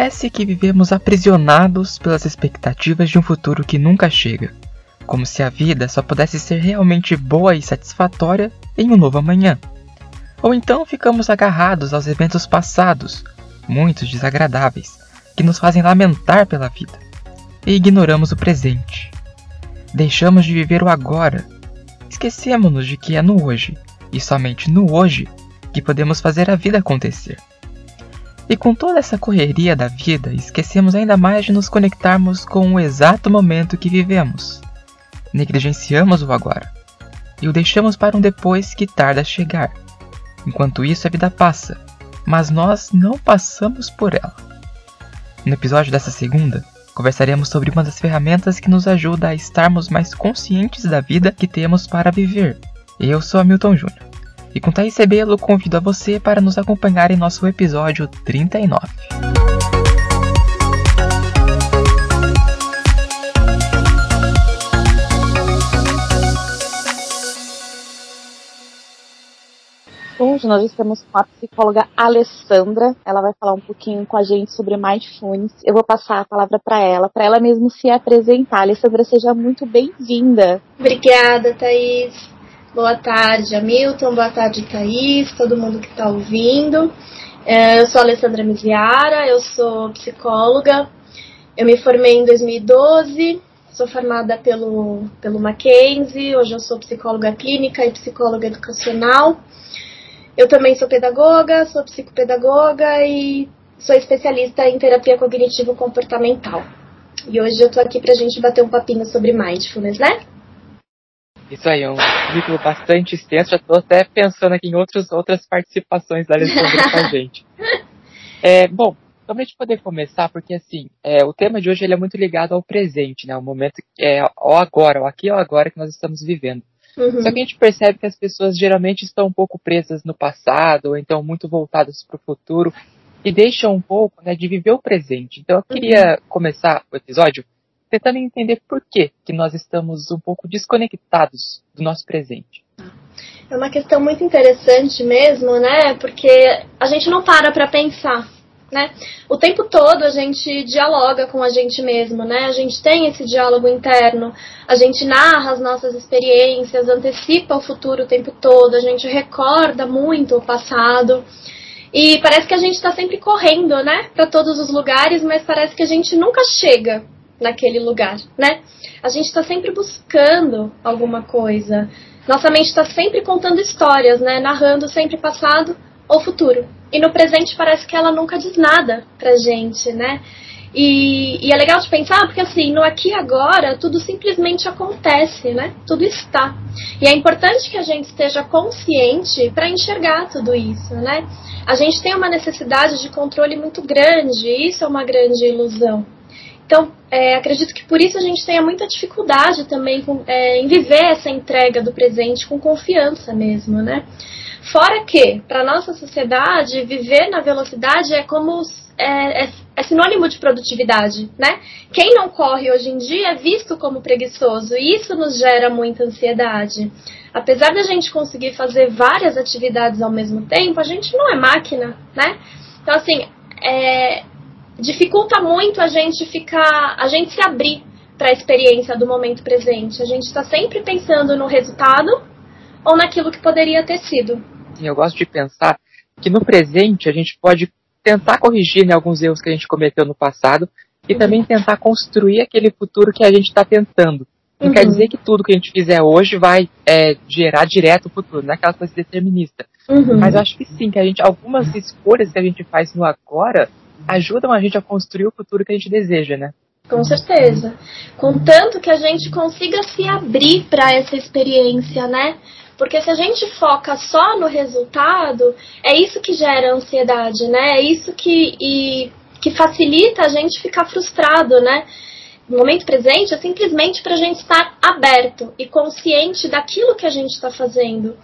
Parece que vivemos aprisionados pelas expectativas de um futuro que nunca chega, como se a vida só pudesse ser realmente boa e satisfatória em um novo amanhã. Ou então ficamos agarrados aos eventos passados, muitos desagradáveis, que nos fazem lamentar pela vida, e ignoramos o presente. Deixamos de viver o agora, esquecemos-nos de que é no hoje, e somente no hoje, que podemos fazer a vida acontecer. E com toda essa correria da vida, esquecemos ainda mais de nos conectarmos com o exato momento que vivemos. Negligenciamos o agora e o deixamos para um depois que tarda a chegar. Enquanto isso, a vida passa, mas nós não passamos por ela. No episódio dessa segunda, conversaremos sobre uma das ferramentas que nos ajuda a estarmos mais conscientes da vida que temos para viver. Eu sou Hamilton Júnior. E com Thaís Sebelo, convido a você para nos acompanhar em nosso episódio 39. Hoje nós estamos com a psicóloga Alessandra. Ela vai falar um pouquinho com a gente sobre mindfulness. Eu vou passar a palavra para ela, para ela mesmo se apresentar. Alessandra, seja muito bem-vinda. Obrigada, Thaís. Boa tarde, Hamilton. Boa tarde, Thaís, todo mundo que está ouvindo. É, eu sou a Alessandra Miziara, eu sou psicóloga. Eu me formei em 2012, sou formada pelo, pelo Mackenzie. Hoje eu sou psicóloga clínica e psicóloga educacional. Eu também sou pedagoga, sou psicopedagoga e sou especialista em terapia cognitivo-comportamental. E hoje eu tô aqui pra gente bater um papinho sobre mindfulness, né? Isso aí, é um currículo bastante extenso. Já estou até pensando aqui em outros, outras participações da Alessandra com a gente. É, bom, então a gente poder começar, porque assim, é, o tema de hoje ele é muito ligado ao presente, né? O momento, é, ao agora, o aqui e o agora que nós estamos vivendo. Uhum. Só que a gente percebe que as pessoas geralmente estão um pouco presas no passado, ou então muito voltadas para o futuro, e deixam um pouco né, de viver o presente. Então eu queria uhum. começar o episódio tentando entender por que, nós estamos um pouco desconectados do nosso presente. É uma questão muito interessante mesmo, né? Porque a gente não para para pensar, né? O tempo todo a gente dialoga com a gente mesmo, né? A gente tem esse diálogo interno, a gente narra as nossas experiências, antecipa o futuro o tempo todo, a gente recorda muito o passado. E parece que a gente está sempre correndo, né? Para todos os lugares, mas parece que a gente nunca chega naquele lugar, né? A gente está sempre buscando alguma coisa. Nossa mente está sempre contando histórias, né? Narrando sempre passado ou futuro. E no presente parece que ela nunca diz nada pra gente, né? E, e, é legal de pensar porque assim, no aqui e agora, tudo simplesmente acontece, né? Tudo está. E é importante que a gente esteja consciente para enxergar tudo isso, né? A gente tem uma necessidade de controle muito grande, e isso é uma grande ilusão. Então, é, acredito que por isso a gente tenha muita dificuldade também com, é, em viver essa entrega do presente com confiança mesmo, né? Fora que, para nossa sociedade, viver na velocidade é como é, é, é, sinônimo de produtividade, né? Quem não corre hoje em dia é visto como preguiçoso e isso nos gera muita ansiedade. Apesar de a gente conseguir fazer várias atividades ao mesmo tempo, a gente não é máquina, né? Então, assim, é, dificulta muito a gente ficar, a gente se abrir para a experiência do momento presente. A gente está sempre pensando no resultado ou naquilo que poderia ter sido. Eu gosto de pensar que no presente a gente pode tentar corrigir né, alguns erros que a gente cometeu no passado e uhum. também tentar construir aquele futuro que a gente está tentando. Não uhum. quer dizer que tudo que a gente fizer hoje vai é, gerar direto o futuro, não é aquela coisa determinista. Uhum. Mas eu acho que sim, que a gente, algumas escolhas que a gente faz no agora ajudam a gente a construir o futuro que a gente deseja, né? Com certeza. Contanto que a gente consiga se abrir para essa experiência, né? Porque se a gente foca só no resultado, é isso que gera ansiedade, né? É isso que, e, que facilita a gente ficar frustrado, né? No momento presente é simplesmente para a gente estar aberto e consciente daquilo que a gente está fazendo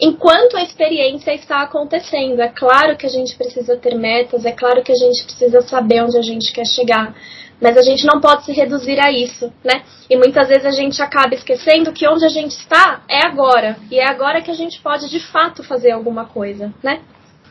enquanto a experiência está acontecendo. É claro que a gente precisa ter metas, é claro que a gente precisa saber onde a gente quer chegar, mas a gente não pode se reduzir a isso, né? E muitas vezes a gente acaba esquecendo que onde a gente está é agora, e é agora que a gente pode de fato fazer alguma coisa, né?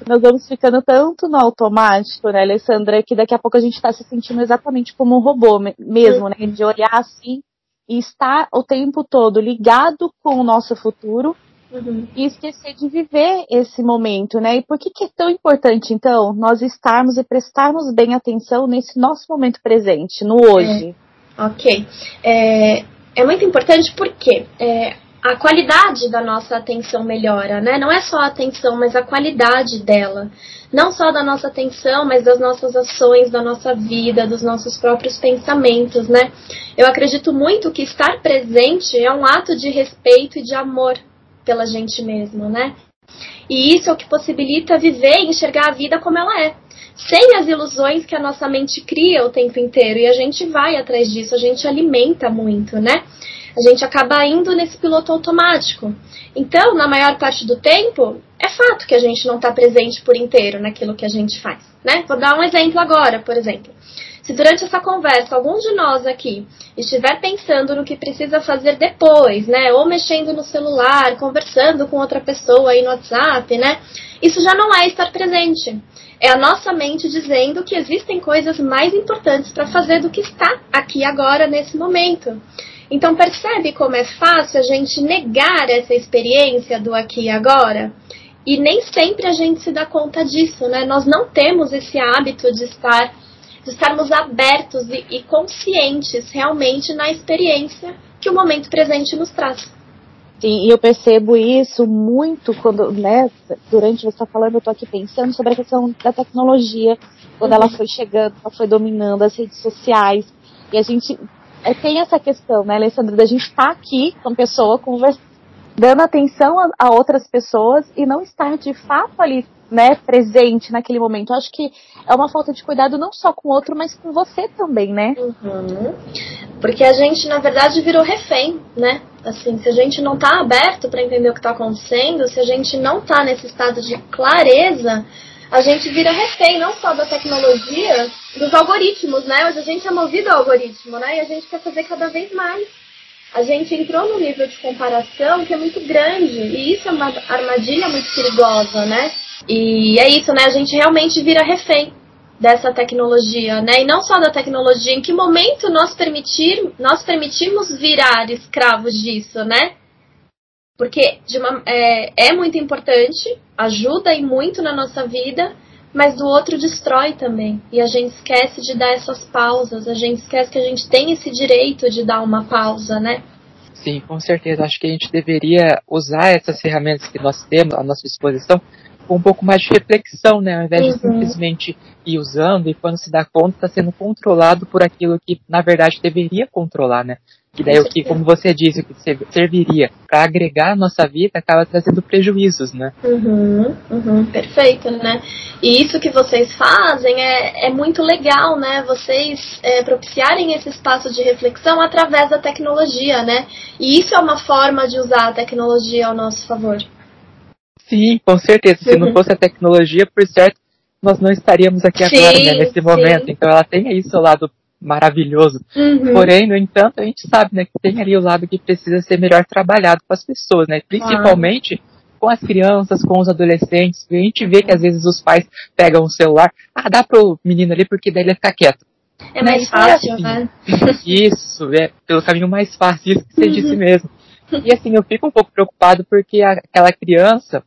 nós vamos ficando tanto no automático, né, Alessandra, que daqui a pouco a gente está se sentindo exatamente como um robô mesmo, né? De olhar assim e estar o tempo todo ligado com o nosso futuro uhum. e esquecer de viver esse momento, né? E por que, que é tão importante, então, nós estarmos e prestarmos bem atenção nesse nosso momento presente, no hoje? É. Ok. É, é muito importante porque é, a qualidade da nossa atenção melhora, né? Não é só a atenção, mas a qualidade dela. Não só da nossa atenção, mas das nossas ações, da nossa vida, dos nossos próprios pensamentos, né? Eu acredito muito que estar presente é um ato de respeito e de amor pela gente mesmo, né? E isso é o que possibilita viver e enxergar a vida como ela é. Sem as ilusões que a nossa mente cria o tempo inteiro. E a gente vai atrás disso, a gente alimenta muito, né? a gente acaba indo nesse piloto automático. Então, na maior parte do tempo, é fato que a gente não está presente por inteiro naquilo que a gente faz. Né? Vou dar um exemplo agora, por exemplo. Se durante essa conversa algum de nós aqui estiver pensando no que precisa fazer depois, né, ou mexendo no celular, conversando com outra pessoa aí no WhatsApp, né, isso já não é estar presente. É a nossa mente dizendo que existem coisas mais importantes para fazer do que está aqui agora nesse momento. Então percebe como é fácil a gente negar essa experiência do aqui e agora? E nem sempre a gente se dá conta disso, né? Nós não temos esse hábito de estar estarmos abertos e, e conscientes realmente na experiência que o momento presente nos traz. Sim, e eu percebo isso muito quando, né, durante você está falando, eu estou aqui pensando sobre a questão da tecnologia, quando uhum. ela foi chegando, ela foi dominando as redes sociais, e a gente é, tem essa questão, né, Alessandra, da gente estar tá aqui com pessoa conversando, dando atenção a, a, outras pessoas e não estar de fato ali, né, presente naquele momento. Eu acho que é uma falta de cuidado não só com o outro, mas com você também, né? Uhum. Porque a gente, na verdade, virou refém, né? Assim, se a gente não está aberto para entender o que está acontecendo, se a gente não está nesse estado de clareza, a gente vira refém não só da tecnologia, dos algoritmos, né? Hoje a gente é movido ao algoritmo, né? E a gente quer fazer cada vez mais. A gente entrou num nível de comparação que é muito grande. E isso é uma armadilha muito perigosa, né? E é isso, né? A gente realmente vira refém dessa tecnologia, né? E não só da tecnologia, em que momento nós permitir, nós permitimos virar escravos disso, né? Porque uma, é, é muito importante, ajuda e muito na nossa vida, mas do outro destrói também. E a gente esquece de dar essas pausas, a gente esquece que a gente tem esse direito de dar uma pausa, né? Sim, com certeza. Acho que a gente deveria usar essas ferramentas que nós temos à nossa disposição com um pouco mais de reflexão, né? Ao invés uhum. de simplesmente ir usando e quando se dá conta está sendo controlado por aquilo que na verdade deveria controlar, né? Que daí o que, como você disse, o que serviria para agregar a nossa vida acaba trazendo prejuízos, né? Uhum, uhum, perfeito, né? E isso que vocês fazem é, é muito legal, né? Vocês é, propiciarem esse espaço de reflexão através da tecnologia, né? E isso é uma forma de usar a tecnologia ao nosso favor. Sim, com certeza. Se não uhum. fosse a tecnologia, por certo, nós não estaríamos aqui sim, agora, né, nesse momento. Sim. Então ela tem aí seu lado maravilhoso. Uhum. Porém, no entanto, a gente sabe, né, que tem ali o lado que precisa ser melhor trabalhado com as pessoas, né? Principalmente com as crianças, com os adolescentes. A gente vê que às vezes os pais pegam o celular, ah, dá pro menino ali porque daí ele fica quieto. É mais fácil, assim, né? Isso, é pelo caminho mais fácil, isso que você uhum. disse mesmo. E assim, eu fico um pouco preocupado porque aquela criança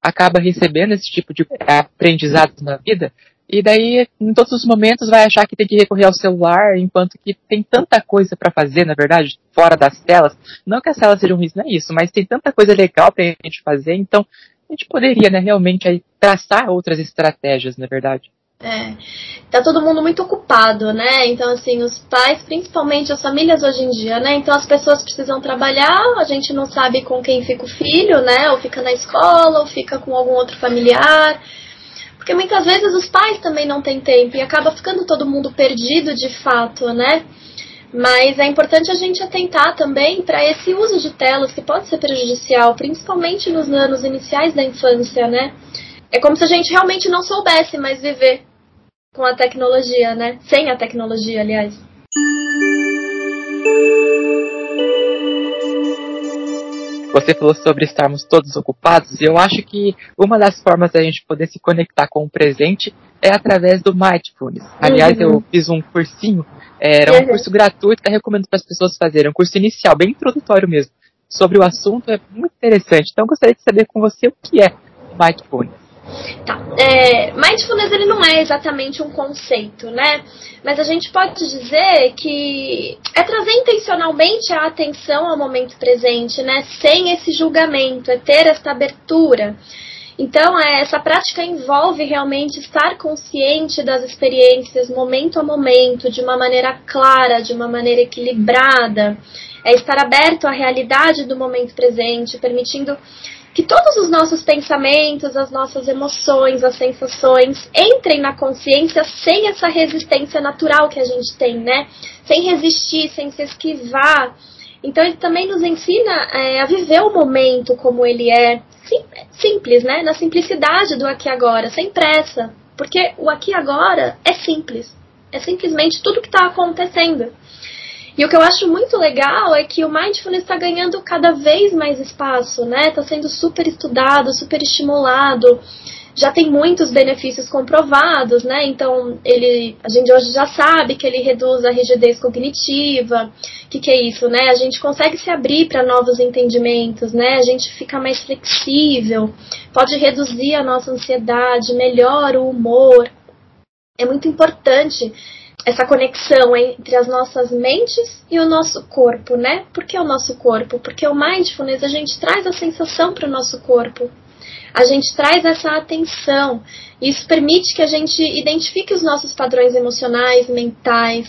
acaba recebendo esse tipo de aprendizado na vida e daí, em todos os momentos, vai achar que tem que recorrer ao celular, enquanto que tem tanta coisa para fazer, na verdade, fora das telas. Não que as telas sejam ruins, não é isso, mas tem tanta coisa legal pra gente fazer, então a gente poderia, né, realmente aí, traçar outras estratégias, na verdade. É, tá todo mundo muito ocupado, né? Então, assim, os pais, principalmente as famílias hoje em dia, né? Então, as pessoas precisam trabalhar, a gente não sabe com quem fica o filho, né? Ou fica na escola, ou fica com algum outro familiar. Porque muitas vezes os pais também não têm tempo e acaba ficando todo mundo perdido de fato, né? Mas é importante a gente atentar também para esse uso de telas que pode ser prejudicial, principalmente nos anos iniciais da infância, né? É como se a gente realmente não soubesse mais viver com a tecnologia, né? Sem a tecnologia, aliás. Você falou sobre estarmos todos ocupados, e eu acho que uma das formas da gente poder se conectar com o presente é através do Mindfulness. Aliás, uhum. eu fiz um cursinho, era um uhum. curso gratuito que eu recomendo para as pessoas fazerem, um curso inicial, bem introdutório mesmo, sobre o assunto, é muito interessante. Então, eu gostaria de saber com você o que é Mindfulness. Tá. É, mindfulness ele não é exatamente um conceito, né? Mas a gente pode dizer que é trazer intencionalmente a atenção ao momento presente, né? Sem esse julgamento, é ter essa abertura. Então, é, essa prática envolve realmente estar consciente das experiências momento a momento, de uma maneira clara, de uma maneira equilibrada. É estar aberto à realidade do momento presente, permitindo que todos os nossos pensamentos, as nossas emoções, as sensações entrem na consciência sem essa resistência natural que a gente tem, né? Sem resistir, sem se esquivar. Então ele também nos ensina é, a viver o momento como ele é, sim, simples, né? Na simplicidade do aqui e agora, sem pressa. Porque o aqui e agora é simples. É simplesmente tudo que está acontecendo. E o que eu acho muito legal é que o mindfulness está ganhando cada vez mais espaço, né? Está sendo super estudado, super estimulado. Já tem muitos benefícios comprovados, né? Então, ele, a gente hoje já sabe que ele reduz a rigidez cognitiva. O que, que é isso, né? A gente consegue se abrir para novos entendimentos, né? A gente fica mais flexível, pode reduzir a nossa ansiedade, melhora o humor. É muito importante essa conexão entre as nossas mentes e o nosso corpo, né? Por que o nosso corpo? Porque o mindfulness a gente traz a sensação para o nosso corpo. A gente traz essa atenção. Isso permite que a gente identifique os nossos padrões emocionais, mentais.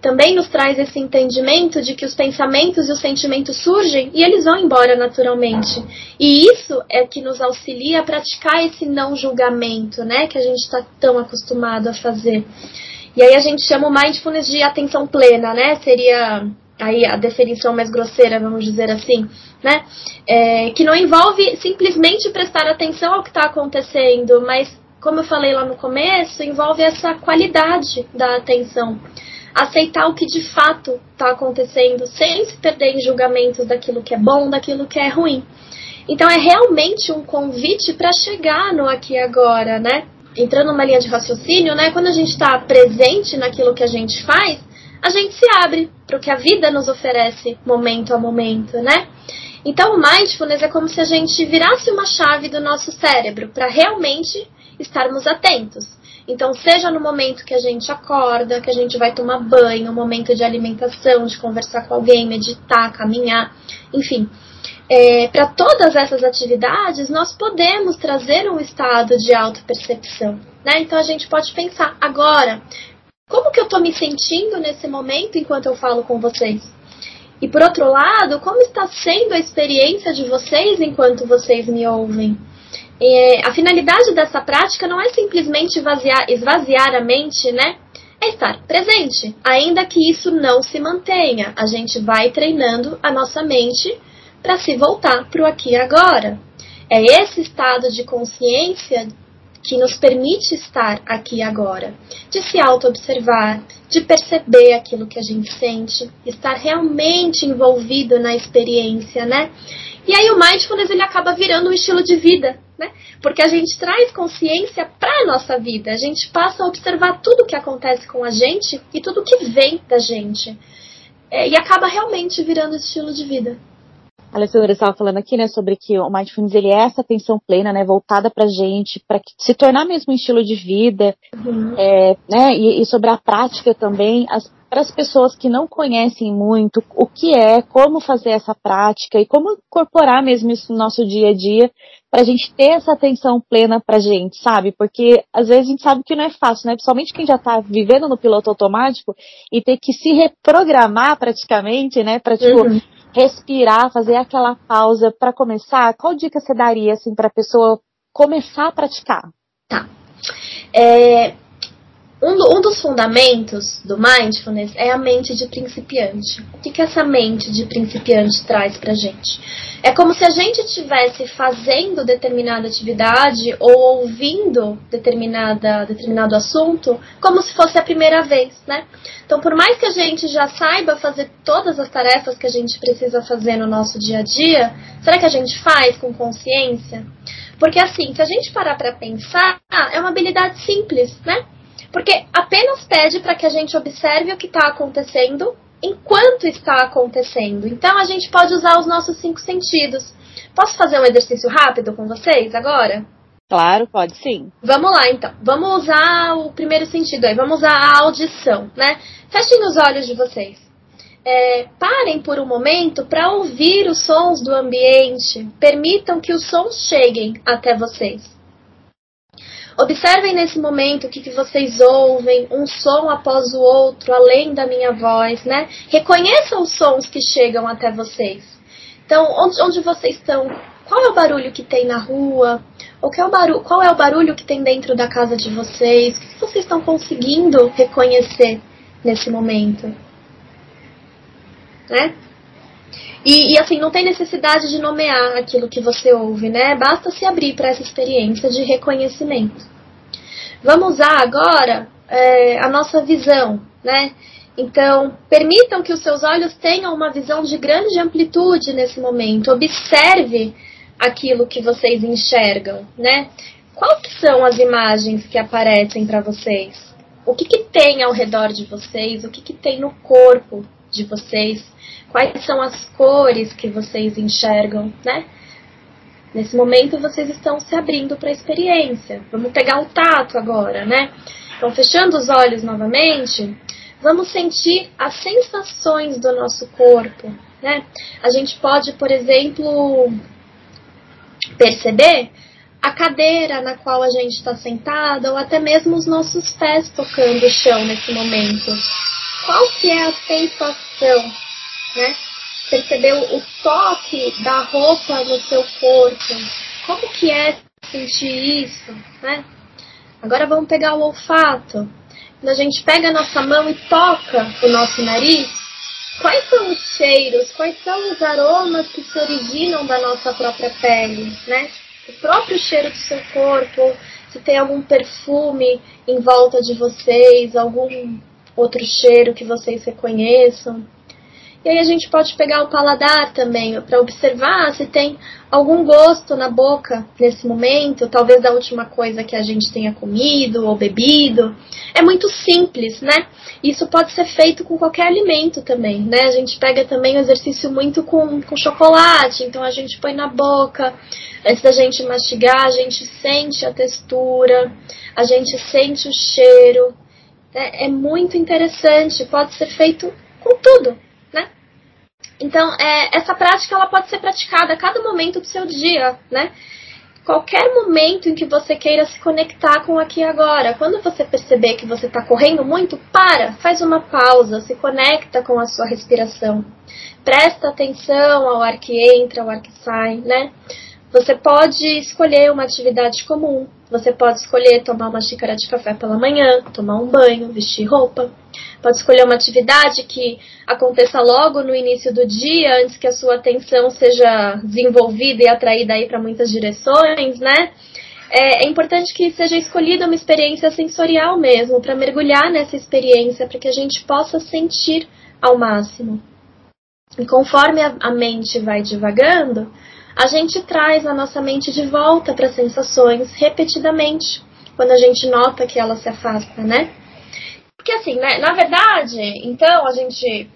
Também nos traz esse entendimento de que os pensamentos e os sentimentos surgem e eles vão embora naturalmente. E isso é que nos auxilia a praticar esse não julgamento, né? Que a gente está tão acostumado a fazer. E aí a gente chama o mindfulness de atenção plena, né? Seria aí a definição mais grosseira, vamos dizer assim, né? É, que não envolve simplesmente prestar atenção ao que está acontecendo, mas como eu falei lá no começo, envolve essa qualidade da atenção. Aceitar o que de fato está acontecendo, sem se perder em julgamentos daquilo que é bom, daquilo que é ruim. Então é realmente um convite para chegar no aqui e agora, né? Entrando numa linha de raciocínio, né? Quando a gente está presente naquilo que a gente faz, a gente se abre para o que a vida nos oferece momento a momento, né? Então, o mindfulness é como se a gente virasse uma chave do nosso cérebro para realmente estarmos atentos. Então, seja no momento que a gente acorda, que a gente vai tomar banho, momento de alimentação, de conversar com alguém, meditar, caminhar, enfim, é, para todas essas atividades, nós podemos trazer um estado de autopercepção. Né? Então a gente pode pensar, agora, como que eu estou me sentindo nesse momento enquanto eu falo com vocês? E por outro lado, como está sendo a experiência de vocês enquanto vocês me ouvem? É, a finalidade dessa prática não é simplesmente esvaziar, esvaziar a mente, né? É estar presente, ainda que isso não se mantenha. A gente vai treinando a nossa mente para se voltar para o aqui e agora. É esse estado de consciência que nos permite estar aqui e agora, de se auto-observar, de perceber aquilo que a gente sente, estar realmente envolvido na experiência, né? E aí o mindfulness ele acaba virando um estilo de vida, né? Porque a gente traz consciência para a nossa vida, a gente passa a observar tudo o que acontece com a gente e tudo que vem da gente. É, e acaba realmente virando estilo de vida. A Alessandra estava falando aqui, né, sobre que o mindfulness ele é essa atenção plena, né, voltada para gente, para se tornar mesmo um estilo de vida, uhum. é, né, e, e, sobre a prática também, para as pessoas que não conhecem muito o que é, como fazer essa prática e como incorporar mesmo isso no nosso dia a dia, para a gente ter essa atenção plena para gente, sabe? Porque às vezes a gente sabe que não é fácil, né? Principalmente quem já está vivendo no piloto automático e ter que se reprogramar praticamente, né? Para tipo, uhum respirar, fazer aquela pausa para começar, qual dica você daria assim para a pessoa começar a praticar? Tá. É, um, do, um, dos fundamentos do mindfulness é a mente de principiante. O que, que essa mente de principiante traz pra gente? É como se a gente estivesse fazendo determinada atividade ou ouvindo determinada, determinado assunto como se fosse a primeira vez, né? Então, por mais que a gente já saiba fazer todas as tarefas que a gente precisa fazer no nosso dia a dia, será que a gente faz com consciência? Porque assim, se a gente parar para pensar, é uma habilidade simples, né? Porque apenas pede para que a gente observe o que está acontecendo enquanto está acontecendo. Então a gente pode usar os nossos cinco sentidos. Posso fazer um exercício rápido com vocês agora? Claro, pode sim. Vamos lá então. Vamos usar o primeiro sentido aí. Vamos usar a audição, né? Fechem os olhos de vocês. É, parem por um momento para ouvir os sons do ambiente. Permitam que os sons cheguem até vocês. Observem nesse momento o que, que vocês ouvem, um som após o outro, além da minha voz, né? Reconheçam os sons que chegam até vocês. Então, onde, onde vocês estão? Qual é o barulho que tem na rua? Ou qual é, o barulho, qual é o barulho que tem dentro da casa de vocês? O que, que vocês estão conseguindo reconhecer nesse momento? Né? E, e, assim, não tem necessidade de nomear aquilo que você ouve, né? Basta se abrir para essa experiência de reconhecimento. Vamos usar agora é, a nossa visão, né? Então, permitam que os seus olhos tenham uma visão de grande amplitude nesse momento. Observe aquilo que vocês enxergam, né? Quais são as imagens que aparecem para vocês? O que, que tem ao redor de vocês? O que, que tem no corpo de vocês? Quais são as cores que vocês enxergam, né? Nesse momento vocês estão se abrindo para a experiência. Vamos pegar o tato agora, né? Então, fechando os olhos novamente, vamos sentir as sensações do nosso corpo, né? A gente pode, por exemplo, perceber a cadeira na qual a gente está sentada ou até mesmo os nossos pés tocando o chão nesse momento. Qual que é a sensação né? Perceber o toque da roupa no seu corpo. Como que é sentir isso, né? Agora vamos pegar o olfato. Quando a gente pega a nossa mão e toca o nosso nariz, quais são os cheiros, quais são os aromas que se originam da nossa própria pele, né? O próprio cheiro do seu corpo, se tem algum perfume em volta de vocês, algum outro cheiro que vocês reconheçam. E aí a gente pode pegar o paladar também para observar se tem algum gosto na boca nesse momento, talvez da última coisa que a gente tenha comido ou bebido. É muito simples, né? Isso pode ser feito com qualquer alimento também, né? A gente pega também o exercício muito com, com chocolate, então a gente põe na boca, antes da gente mastigar, a gente sente a textura, a gente sente o cheiro. É, é muito interessante, pode ser feito com tudo, então, é, essa prática ela pode ser praticada a cada momento do seu dia, né? Qualquer momento em que você queira se conectar com aqui e agora. Quando você perceber que você está correndo muito, para, faz uma pausa, se conecta com a sua respiração. Presta atenção ao ar que entra, ao ar que sai, né? Você pode escolher uma atividade comum. Você pode escolher tomar uma xícara de café pela manhã, tomar um banho, vestir roupa. Pode escolher uma atividade que aconteça logo no início do dia, antes que a sua atenção seja desenvolvida e atraída aí para muitas direções, né? É, é, importante que seja escolhida uma experiência sensorial mesmo, para mergulhar nessa experiência, para que a gente possa sentir ao máximo. E conforme a, a mente vai divagando, a gente traz a nossa mente de volta para as sensações repetidamente, quando a gente nota que ela se afasta, né? Porque assim, né, na verdade, então a gente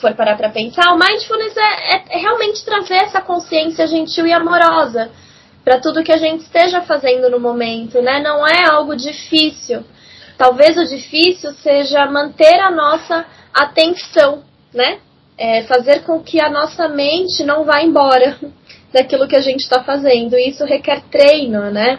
for parar para pensar, o mindfulness é, é, é realmente trazer essa consciência gentil e amorosa para tudo que a gente esteja fazendo no momento, né? Não é algo difícil. Talvez o difícil seja manter a nossa atenção, né? É fazer com que a nossa mente não vá embora daquilo que a gente está fazendo. E isso requer treino, né?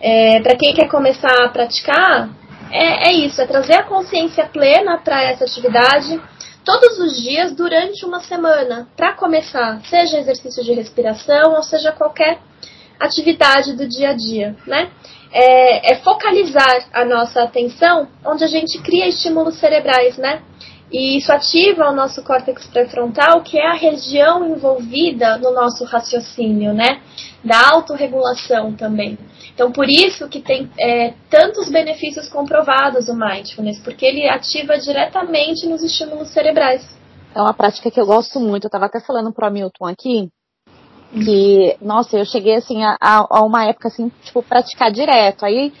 É, para quem quer começar a praticar, é, é isso, é trazer a consciência plena para essa atividade todos os dias durante uma semana, para começar, seja exercício de respiração ou seja qualquer atividade do dia a dia, né? É, é focalizar a nossa atenção onde a gente cria estímulos cerebrais, né? E isso ativa o nosso córtex pré-frontal, que é a região envolvida no nosso raciocínio, né? Da autorregulação também. Então, por isso que tem é, tantos benefícios comprovados o mindfulness, porque ele ativa diretamente nos estímulos cerebrais. É uma prática que eu gosto muito. Eu estava até falando pro Hamilton aqui, que, nossa, eu cheguei assim a, a uma época assim, tipo, praticar direto. Aí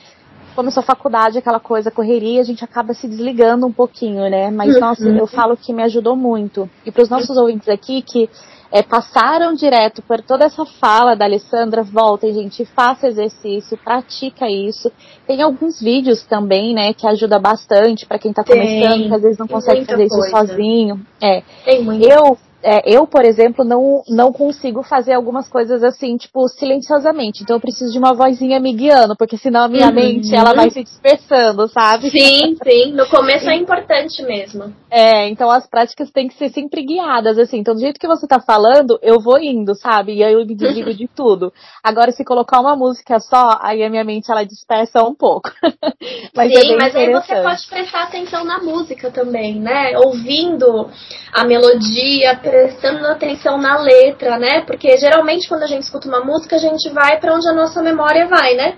começou a faculdade, aquela coisa, correria, a gente acaba se desligando um pouquinho, né? Mas, nossa, eu falo que me ajudou muito. E para os nossos ouvintes aqui que é, passaram direto por toda essa fala da Alessandra, voltem, gente, faça exercício, pratica isso. Tem alguns vídeos também, né, que ajuda bastante para quem está começando, que às vezes não consegue fazer coisa. isso sozinho. É. Tem muito. Eu é, eu, por exemplo, não, não consigo fazer algumas coisas assim, tipo, silenciosamente. Então eu preciso de uma vozinha me guiando, porque senão a minha uhum. mente ela vai se dispersando, sabe? Sim, sim. No começo é importante mesmo. É, então as práticas têm que ser sempre guiadas, assim. Então, do jeito que você tá falando, eu vou indo, sabe? E aí eu me desligo de tudo. Agora, se colocar uma música só, aí a minha mente ela dispersa um pouco. mas sim, é mas aí você pode prestar atenção na música também, né? Ouvindo a melodia, prestando atenção na letra, né? Porque geralmente quando a gente escuta uma música, a gente vai para onde a nossa memória vai, né?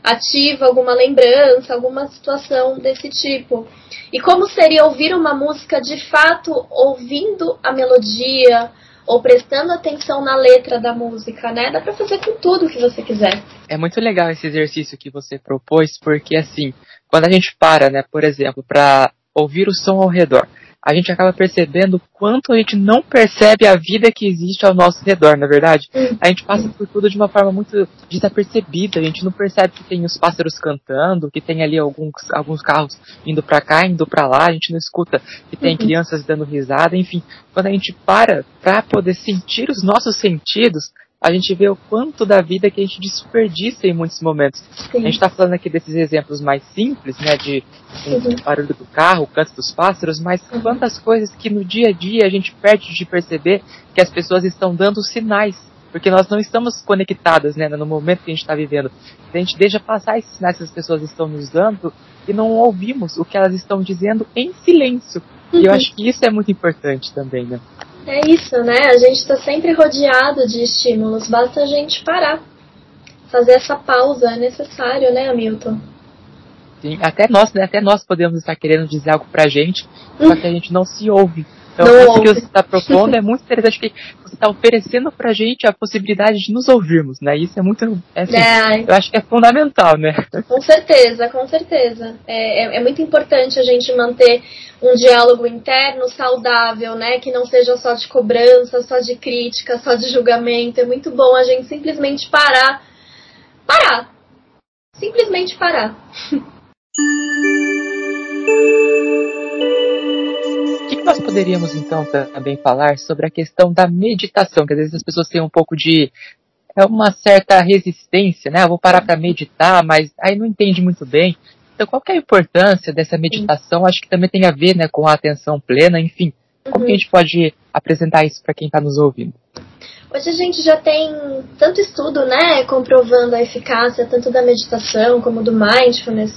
Ativa alguma lembrança, alguma situação desse tipo. E como seria ouvir uma música de fato ouvindo a melodia ou prestando atenção na letra da música, né? Dá para fazer com tudo que você quiser. É muito legal esse exercício que você propôs, porque assim, quando a gente para, né, por exemplo, para ouvir o som ao redor, a gente acaba percebendo quanto a gente não percebe a vida que existe ao nosso redor, na é verdade. A gente passa por tudo de uma forma muito desapercebida, a gente não percebe que tem os pássaros cantando, que tem ali alguns, alguns carros indo para cá, indo para lá, a gente não escuta que tem uhum. crianças dando risada, enfim. Quando a gente para para poder sentir os nossos sentidos, a gente vê o quanto da vida que a gente desperdiça em muitos momentos. Sim. A gente está falando aqui desses exemplos mais simples, né, de uhum. barulho do carro, o canto dos pássaros, mas uhum. quantas coisas que no dia a dia a gente perde de perceber que as pessoas estão dando sinais, porque nós não estamos conectadas, né, no momento que a gente está vivendo. A gente deixa passar esses sinais que as pessoas estão nos dando e não ouvimos o que elas estão dizendo em silêncio. Uhum. E eu uhum. acho que isso é muito importante também, né? É isso, né? A gente está sempre rodeado de estímulos, basta a gente parar. Fazer essa pausa é necessário, né, Hamilton? Sim, até nós, né? Até nós podemos estar querendo dizer algo pra gente, só que a gente não se ouve. Então, não o que você está propondo é muito interessante, que você está oferecendo pra gente a possibilidade de nos ouvirmos, né? Isso é muito, é, assim, é. eu acho que é fundamental, né? Com certeza, com certeza. É, é, é muito importante a gente manter um diálogo interno saudável, né? Que não seja só de cobrança, só de crítica, só de julgamento. É muito bom a gente simplesmente parar. Parar. Simplesmente parar. nós poderíamos então também falar sobre a questão da meditação? Que às vezes as pessoas têm um pouco de é uma certa resistência, né? Eu vou parar para meditar, mas aí não entende muito bem. Então, qual é a importância dessa meditação? Acho que também tem a ver né, com a atenção plena, enfim. Como que a uhum. gente pode apresentar isso para quem está nos ouvindo? Hoje a gente já tem tanto estudo, né, comprovando a eficácia tanto da meditação como do mindfulness.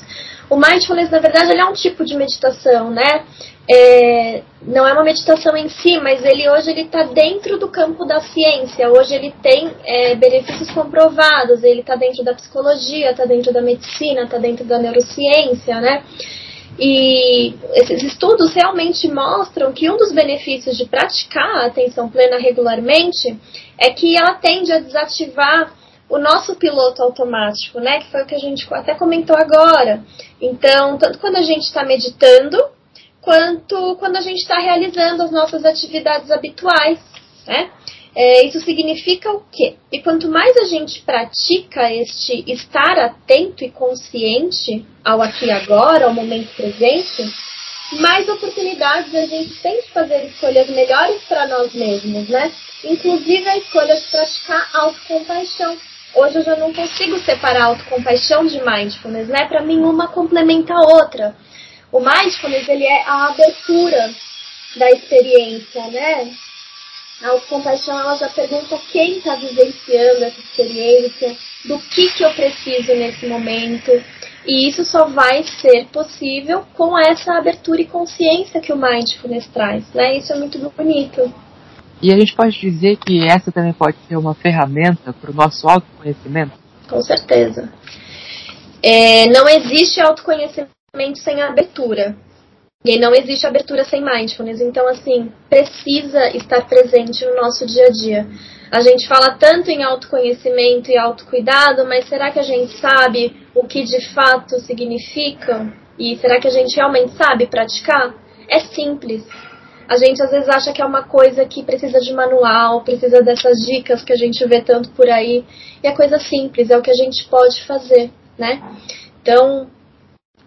O mindfulness, na verdade, ele é um tipo de meditação, né? É, não é uma meditação em si, mas ele hoje ele está dentro do campo da ciência. Hoje ele tem é, benefícios comprovados. Ele está dentro da psicologia, está dentro da medicina, está dentro da neurociência, né? E esses estudos realmente mostram que um dos benefícios de praticar a atenção plena regularmente é que ela tende a desativar o nosso piloto automático, né? Que foi o que a gente até comentou agora. Então, tanto quando a gente está meditando, quanto quando a gente está realizando as nossas atividades habituais, né? É, isso significa o quê? E quanto mais a gente pratica este estar atento e consciente ao aqui e agora, ao momento presente, mais oportunidades a gente tem de fazer escolhas melhores para nós mesmos, né? Inclusive a escolha de praticar autocompaixão. Hoje eu já não consigo separar autocompaixão de mindfulness, né? Para mim uma complementa a outra. O mindfulness ele é a abertura da experiência, né? A autocompaixão ela já pergunta quem está vivenciando essa experiência, do que, que eu preciso nesse momento. E isso só vai ser possível com essa abertura e consciência que o Mindfulness traz. Né? Isso é muito bonito. E a gente pode dizer que essa também pode ser uma ferramenta para o nosso autoconhecimento? Com certeza. É, não existe autoconhecimento sem abertura. E não existe abertura sem mindfulness. Então, assim, precisa estar presente no nosso dia a dia. A gente fala tanto em autoconhecimento e autocuidado, mas será que a gente sabe o que de fato significa? E será que a gente realmente sabe praticar? É simples. A gente às vezes acha que é uma coisa que precisa de manual, precisa dessas dicas que a gente vê tanto por aí. E é coisa simples, é o que a gente pode fazer, né? Então,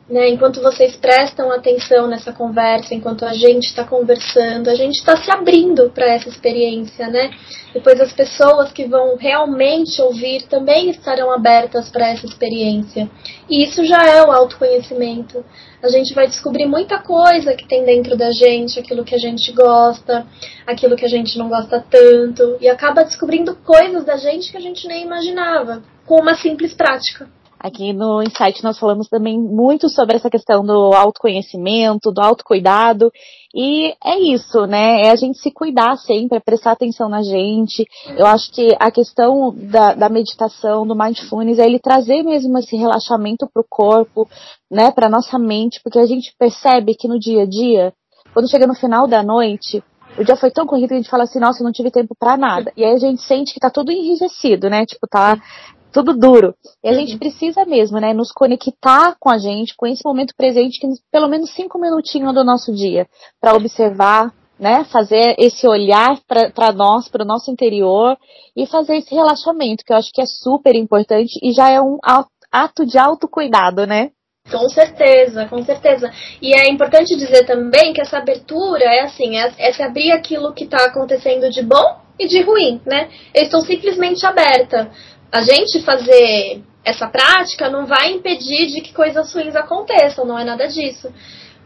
né, enquanto vocês prestam atenção nessa conversa, enquanto a gente está conversando, a gente está se abrindo para essa experiência, né? Depois as pessoas que vão realmente ouvir também estarão abertas para essa experiência. E isso já é o autoconhecimento. A gente vai descobrir muita coisa que tem dentro da gente, aquilo que a gente gosta, aquilo que a gente não gosta tanto, e acaba descobrindo coisas da gente que a gente nem imaginava, com uma simples prática. Aqui no Insight nós falamos também muito sobre essa questão do autoconhecimento, do autocuidado. E é isso, né? É a gente se cuidar sempre, é prestar atenção na gente. Eu acho que a questão da, da meditação, do mindfulness, é ele trazer mesmo esse relaxamento para o corpo, né? Para nossa mente, porque a gente percebe que no dia a dia, quando chega no final da noite, o dia foi tão corrido que a gente fala assim, nossa, eu não tive tempo para nada. E aí a gente sente que tá tudo enrijecido, né? Tipo, tá tudo duro. E a uhum. gente precisa mesmo, né, nos conectar com a gente, com esse momento presente, que pelo menos cinco minutinhos do nosso dia, para observar, né, fazer esse olhar para nós, para o nosso interior e fazer esse relaxamento, que eu acho que é super importante e já é um ato de autocuidado, né? Com certeza, com certeza. E é importante dizer também que essa abertura é assim, é, é se abrir aquilo que está acontecendo de bom e de ruim, né? Eu estou simplesmente aberta a gente fazer essa prática não vai impedir de que coisas ruins aconteçam, não é nada disso.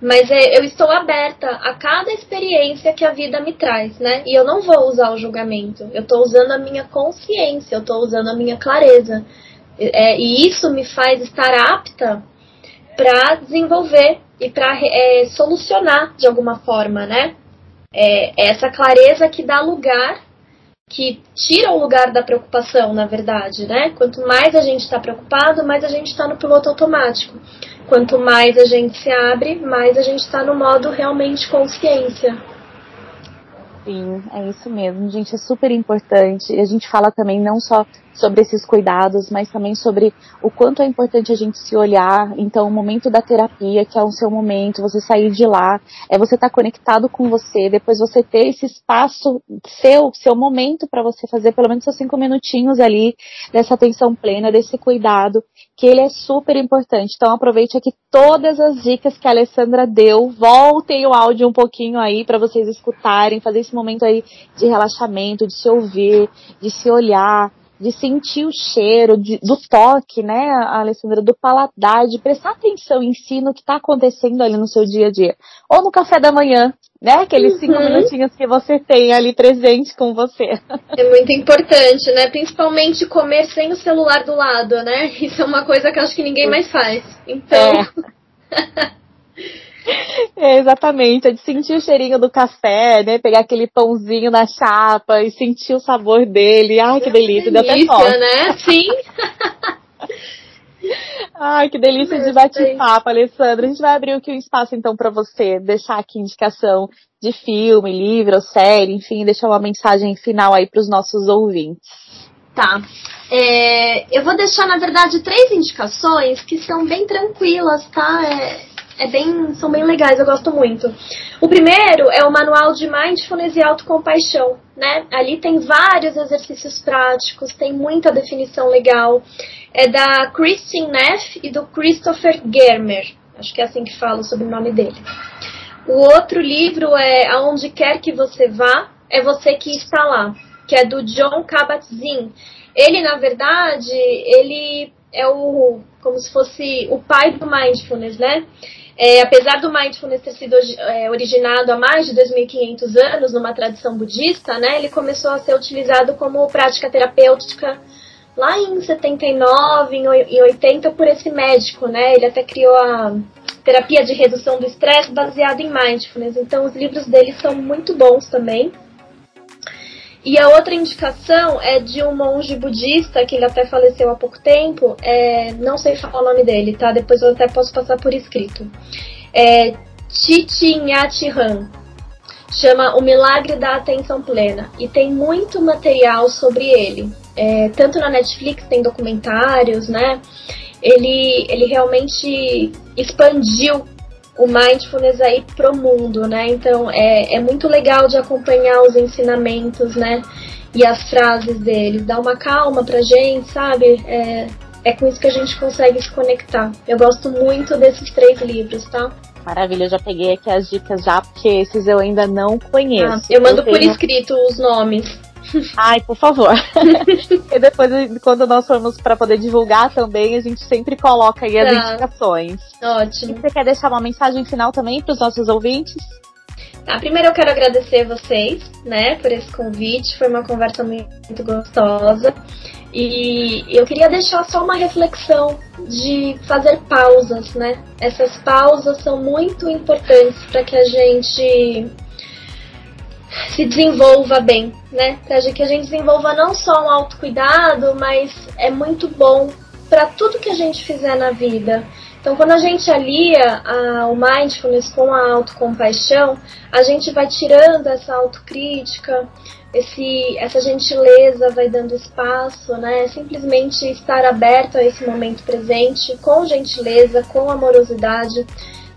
Mas é, eu estou aberta a cada experiência que a vida me traz, né? E eu não vou usar o julgamento. Eu estou usando a minha consciência, eu estou usando a minha clareza. É, e isso me faz estar apta para desenvolver e para é, solucionar de alguma forma, né? É, essa clareza que dá lugar que tira o lugar da preocupação, na verdade, né? Quanto mais a gente está preocupado, mais a gente está no piloto automático. Quanto mais a gente se abre, mais a gente está no modo realmente consciência. Sim, é isso mesmo, gente, é super importante. E a gente fala também não só sobre esses cuidados, mas também sobre o quanto é importante a gente se olhar. Então, o momento da terapia, que é o seu momento, você sair de lá, é você estar tá conectado com você, depois você ter esse espaço seu, seu momento para você fazer pelo menos seus cinco minutinhos ali dessa atenção plena, desse cuidado, que ele é super importante. Então, aproveite aqui todas as dicas que a Alessandra deu, voltem o áudio um pouquinho aí para vocês escutarem, fazer esse momento aí de relaxamento, de se ouvir, de se olhar, de sentir o cheiro, de, do toque, né, Alessandra, do paladar, de prestar atenção em si no que está acontecendo ali no seu dia a dia. Ou no café da manhã, né, aqueles cinco uhum. minutinhos que você tem ali presente com você. É muito importante, né, principalmente comer sem o celular do lado, né, isso é uma coisa que eu acho que ninguém mais faz. Então... É. É, exatamente, é de sentir o cheirinho do café, né? Pegar aquele pãozinho na chapa e sentir o sabor dele. Ai, que delícia, delícia deu até fome. né? Sim. Ai, que delícia de bate-papo, Alessandra. A gente vai abrir aqui um espaço então para você deixar aqui indicação de filme, livro, série, enfim, deixar uma mensagem final aí para os nossos ouvintes. Tá. É, eu vou deixar, na verdade, três indicações que são bem tranquilas, tá? É, é bem, são bem legais, eu gosto muito. O primeiro é o manual de mindfulness e autocompaixão, né? Ali tem vários exercícios práticos, tem muita definição legal. É da Christine Neff e do Christopher Germer. Acho que é assim que fala sobre o nome dele. O outro livro é Aonde Quer Que Você Vá, é Você Que Está Lá, que é do John Kabat-Zinn. Ele, na verdade, ele é o como se fosse o pai do mindfulness, né? É, apesar do mindfulness ter sido é, originado há mais de 2.500 anos numa tradição budista, né, ele começou a ser utilizado como prática terapêutica lá em 79, em 80 por esse médico, né? Ele até criou a terapia de redução do estresse baseada em mindfulness. Então os livros dele são muito bons também. E a outra indicação é de um monge budista, que ele até faleceu há pouco tempo, é, não sei falar o nome dele, tá? Depois eu até posso passar por escrito. É Han. Chama O Milagre da Atenção Plena. E tem muito material sobre ele. É, tanto na Netflix tem documentários, né? Ele, ele realmente expandiu o mindfulness aí pro mundo, né? Então é, é muito legal de acompanhar os ensinamentos, né? E as frases deles. Dá uma calma pra gente, sabe? É, é com isso que a gente consegue se conectar. Eu gosto muito desses três livros, tá? Maravilha, eu já peguei aqui as dicas já, porque esses eu ainda não conheço. Ah, eu mando eu por escrito os nomes. Ai, por favor. e depois, quando nós formos para poder divulgar também, a gente sempre coloca aí as tá. indicações. Ótimo. E você quer deixar uma mensagem final também para os nossos ouvintes? Tá, primeiro eu quero agradecer vocês, né, por esse convite. Foi uma conversa muito gostosa. E eu queria deixar só uma reflexão de fazer pausas, né? Essas pausas são muito importantes para que a gente se desenvolva bem, né? Que a gente desenvolva não só um autocuidado, mas é muito bom para tudo que a gente fizer na vida. Então, quando a gente alia a, o mindfulness com a autocompaixão, a gente vai tirando essa autocrítica, esse, essa gentileza vai dando espaço, né? Simplesmente estar aberto a esse momento presente, com gentileza, com amorosidade,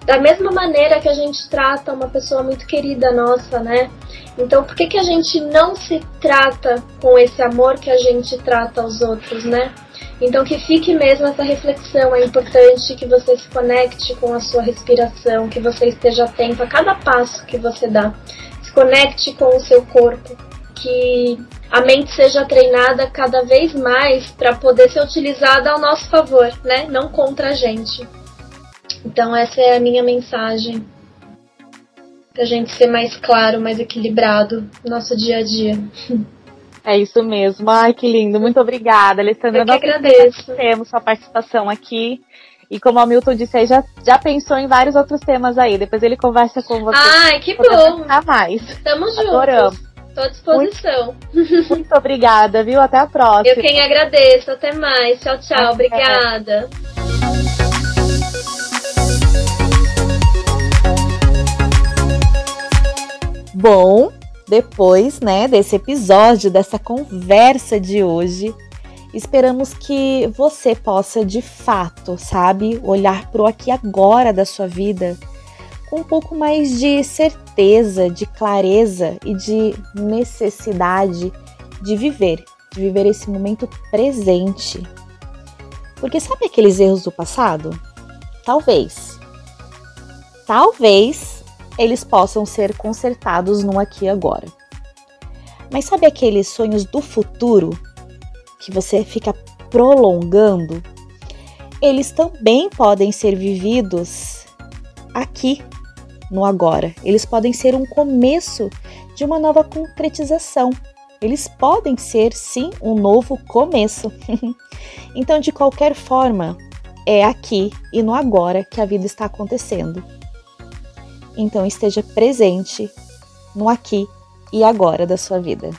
da mesma maneira que a gente trata uma pessoa muito querida nossa, né? Então, por que, que a gente não se trata com esse amor que a gente trata os outros, né? Então, que fique mesmo essa reflexão. É importante que você se conecte com a sua respiração, que você esteja atento a cada passo que você dá. Se conecte com o seu corpo, que a mente seja treinada cada vez mais para poder ser utilizada ao nosso favor, né? Não contra a gente. Então, essa é a minha mensagem pra gente ser mais claro, mais equilibrado no nosso dia a dia. É isso mesmo. Ai, que lindo. Muito obrigada, Alessandra. Eu que agradeço. Temos sua participação aqui. E como o Milton disse, aí já, já pensou em vários outros temas aí. Depois ele conversa com você. Ai, que bom. mais. Tamo juntos. Adoramos. Tô à disposição. Muito, muito obrigada, viu? Até a próxima. Eu quem agradeço. Até mais. Tchau, tchau. Até. Obrigada. Bom, depois, né, desse episódio, dessa conversa de hoje, esperamos que você possa de fato, sabe, olhar para o aqui agora da sua vida com um pouco mais de certeza, de clareza e de necessidade de viver, de viver esse momento presente. Porque sabe aqueles erros do passado? Talvez. Talvez eles possam ser consertados no aqui e agora. Mas sabe aqueles sonhos do futuro que você fica prolongando? Eles também podem ser vividos aqui, no agora. Eles podem ser um começo de uma nova concretização. Eles podem ser, sim, um novo começo. então, de qualquer forma, é aqui e no agora que a vida está acontecendo. Então esteja presente no aqui e agora da sua vida.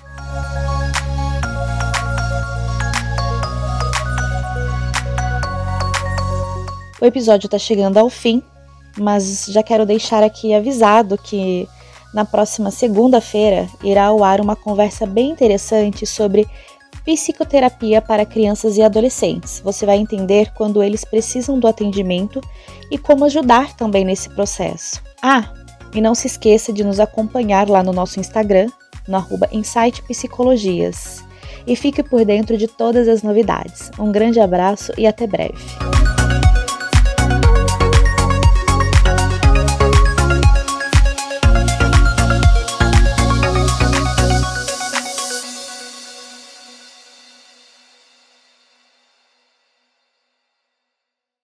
O episódio está chegando ao fim, mas já quero deixar aqui avisado que na próxima segunda-feira irá ao ar uma conversa bem interessante sobre psicoterapia para crianças e adolescentes. Você vai entender quando eles precisam do atendimento e como ajudar também nesse processo. Ah, e não se esqueça de nos acompanhar lá no nosso Instagram, no arroba Insight Psicologias. E fique por dentro de todas as novidades. Um grande abraço e até breve.